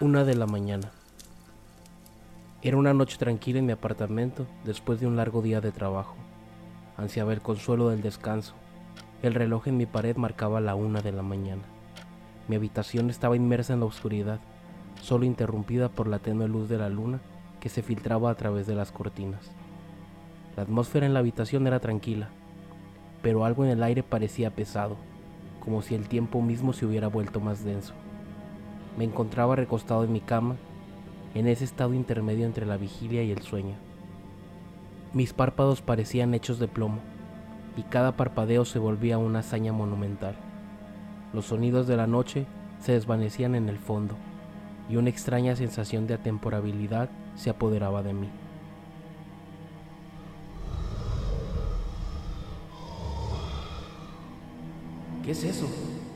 Una de la mañana. Era una noche tranquila en mi apartamento después de un largo día de trabajo. Ansiaba el consuelo del descanso. El reloj en mi pared marcaba la una de la mañana. Mi habitación estaba inmersa en la oscuridad, solo interrumpida por la tenue luz de la luna que se filtraba a través de las cortinas. La atmósfera en la habitación era tranquila, pero algo en el aire parecía pesado, como si el tiempo mismo se hubiera vuelto más denso. Me encontraba recostado en mi cama, en ese estado intermedio entre la vigilia y el sueño. Mis párpados parecían hechos de plomo, y cada parpadeo se volvía una hazaña monumental. Los sonidos de la noche se desvanecían en el fondo, y una extraña sensación de atemporabilidad se apoderaba de mí. ¿Qué es eso?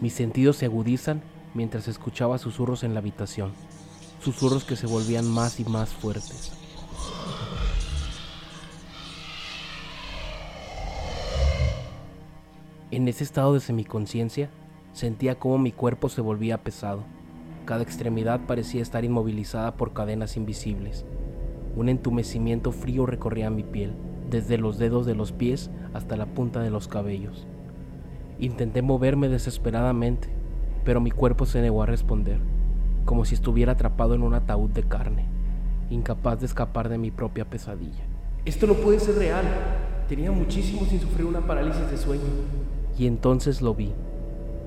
Mis sentidos se agudizan mientras escuchaba susurros en la habitación, susurros que se volvían más y más fuertes. En ese estado de semiconciencia, sentía cómo mi cuerpo se volvía pesado. Cada extremidad parecía estar inmovilizada por cadenas invisibles. Un entumecimiento frío recorría mi piel, desde los dedos de los pies hasta la punta de los cabellos. Intenté moverme desesperadamente, pero mi cuerpo se negó a responder, como si estuviera atrapado en un ataúd de carne, incapaz de escapar de mi propia pesadilla. Esto no puede ser real. Tenía muchísimo sin sufrir una parálisis de sueño. Y entonces lo vi,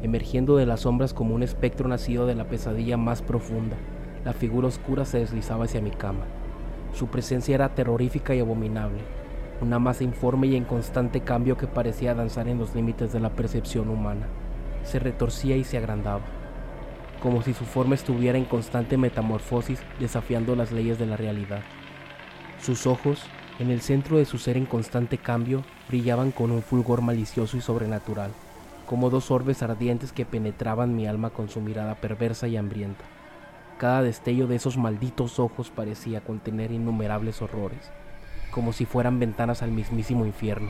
emergiendo de las sombras como un espectro nacido de la pesadilla más profunda. La figura oscura se deslizaba hacia mi cama. Su presencia era terrorífica y abominable, una masa informe y en constante cambio que parecía danzar en los límites de la percepción humana se retorcía y se agrandaba, como si su forma estuviera en constante metamorfosis desafiando las leyes de la realidad. Sus ojos, en el centro de su ser en constante cambio, brillaban con un fulgor malicioso y sobrenatural, como dos orbes ardientes que penetraban mi alma con su mirada perversa y hambrienta. Cada destello de esos malditos ojos parecía contener innumerables horrores, como si fueran ventanas al mismísimo infierno.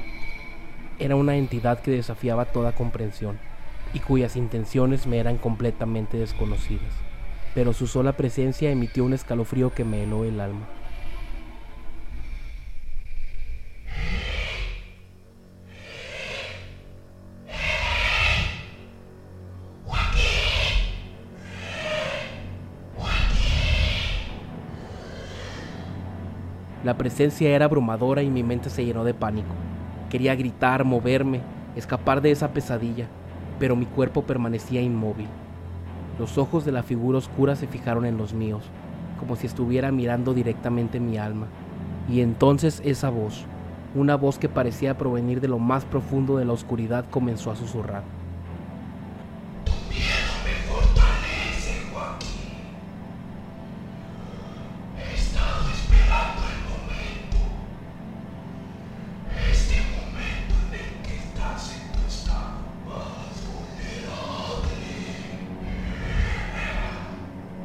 Era una entidad que desafiaba toda comprensión y cuyas intenciones me eran completamente desconocidas, pero su sola presencia emitió un escalofrío que me heló el alma. La presencia era abrumadora y mi mente se llenó de pánico. Quería gritar, moverme, escapar de esa pesadilla, pero mi cuerpo permanecía inmóvil. Los ojos de la figura oscura se fijaron en los míos, como si estuviera mirando directamente mi alma. Y entonces esa voz, una voz que parecía provenir de lo más profundo de la oscuridad, comenzó a susurrar.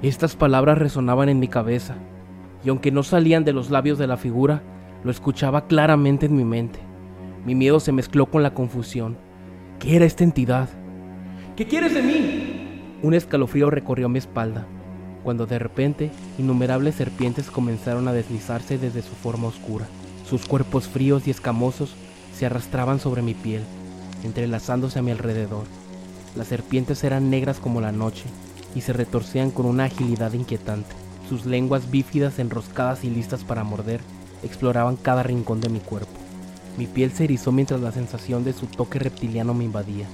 Estas palabras resonaban en mi cabeza, y aunque no salían de los labios de la figura, lo escuchaba claramente en mi mente. Mi miedo se mezcló con la confusión. ¿Qué era esta entidad? ¿Qué quieres de mí? Un escalofrío recorrió mi espalda, cuando de repente innumerables serpientes comenzaron a deslizarse desde su forma oscura. Sus cuerpos fríos y escamosos se arrastraban sobre mi piel, entrelazándose a mi alrededor. Las serpientes eran negras como la noche, y se retorcían con una agilidad inquietante. Sus lenguas bífidas enroscadas y listas para morder exploraban cada rincón de mi cuerpo. Mi piel se erizó mientras la sensación de su toque reptiliano me invadía.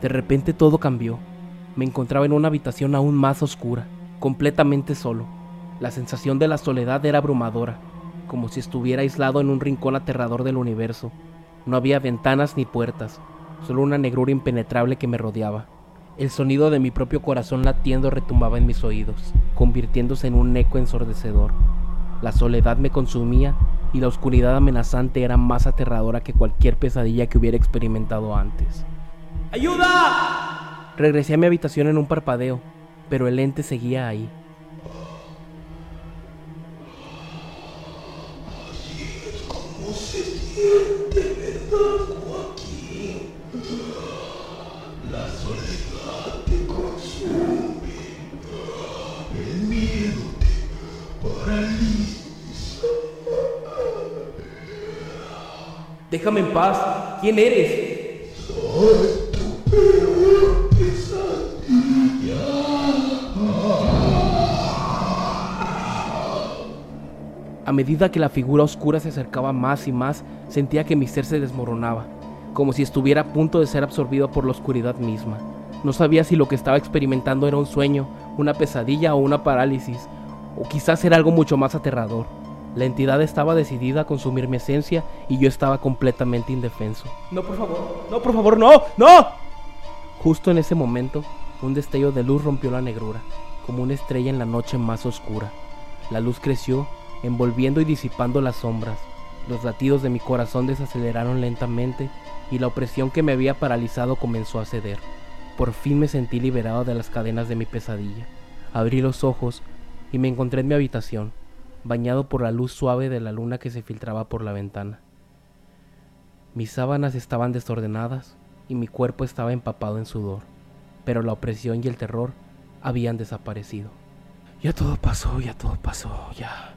De repente todo cambió. Me encontraba en una habitación aún más oscura, completamente solo. La sensación de la soledad era abrumadora, como si estuviera aislado en un rincón aterrador del universo. No había ventanas ni puertas, solo una negrura impenetrable que me rodeaba. El sonido de mi propio corazón latiendo retumbaba en mis oídos, convirtiéndose en un eco ensordecedor. La soledad me consumía y la oscuridad amenazante era más aterradora que cualquier pesadilla que hubiera experimentado antes. ¡Ayuda! Regresé a mi habitación en un parpadeo, pero el ente seguía ahí. ¿Cómo se siente, verdad, Joaquín? La soledad te consume. El miedo te paraliza. Déjame en paz. ¿Quién eres? Soy A medida que la figura oscura se acercaba más y más, sentía que mi ser se desmoronaba, como si estuviera a punto de ser absorbido por la oscuridad misma. No sabía si lo que estaba experimentando era un sueño, una pesadilla o una parálisis, o quizás era algo mucho más aterrador. La entidad estaba decidida a consumir mi esencia y yo estaba completamente indefenso. No, por favor. No, por favor, no. ¡No! Justo en ese momento, un destello de luz rompió la negrura, como una estrella en la noche más oscura. La luz creció, envolviendo y disipando las sombras. Los latidos de mi corazón desaceleraron lentamente y la opresión que me había paralizado comenzó a ceder. Por fin me sentí liberado de las cadenas de mi pesadilla. Abrí los ojos y me encontré en mi habitación, bañado por la luz suave de la luna que se filtraba por la ventana. Mis sábanas estaban desordenadas y mi cuerpo estaba empapado en sudor, pero la opresión y el terror habían desaparecido. Ya todo pasó, ya todo pasó, ya.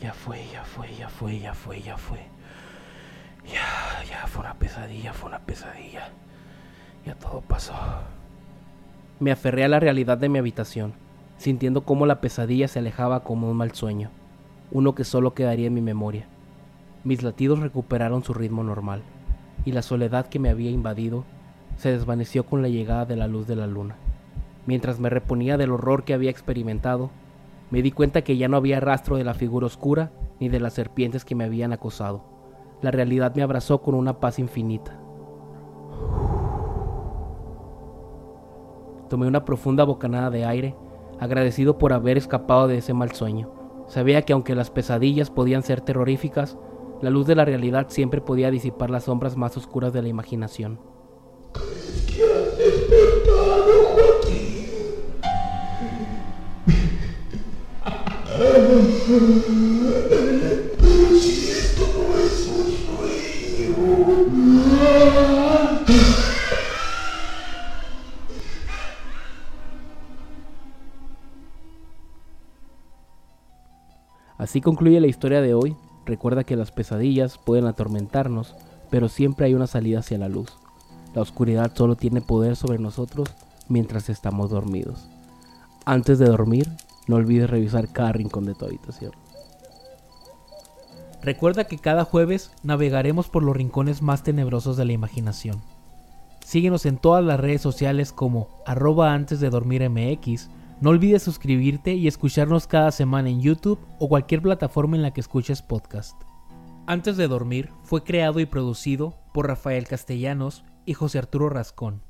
Ya fue, ya fue, ya fue, ya fue, ya fue. Ya, ya fue una pesadilla, fue una pesadilla. Ya todo pasó. Me aferré a la realidad de mi habitación, sintiendo cómo la pesadilla se alejaba como un mal sueño, uno que solo quedaría en mi memoria. Mis latidos recuperaron su ritmo normal, y la soledad que me había invadido se desvaneció con la llegada de la luz de la luna. Mientras me reponía del horror que había experimentado, me di cuenta que ya no había rastro de la figura oscura ni de las serpientes que me habían acosado. La realidad me abrazó con una paz infinita. Tomé una profunda bocanada de aire, agradecido por haber escapado de ese mal sueño. Sabía que aunque las pesadillas podían ser terroríficas, la luz de la realidad siempre podía disipar las sombras más oscuras de la imaginación. Así concluye la historia de hoy. Recuerda que las pesadillas pueden atormentarnos, pero siempre hay una salida hacia la luz. La oscuridad solo tiene poder sobre nosotros mientras estamos dormidos. Antes de dormir, no olvides revisar cada rincón de tu habitación. Recuerda que cada jueves navegaremos por los rincones más tenebrosos de la imaginación. Síguenos en todas las redes sociales como arroba antes de dormir MX. No olvides suscribirte y escucharnos cada semana en YouTube o cualquier plataforma en la que escuches podcast. Antes de dormir fue creado y producido por Rafael Castellanos y José Arturo Rascón.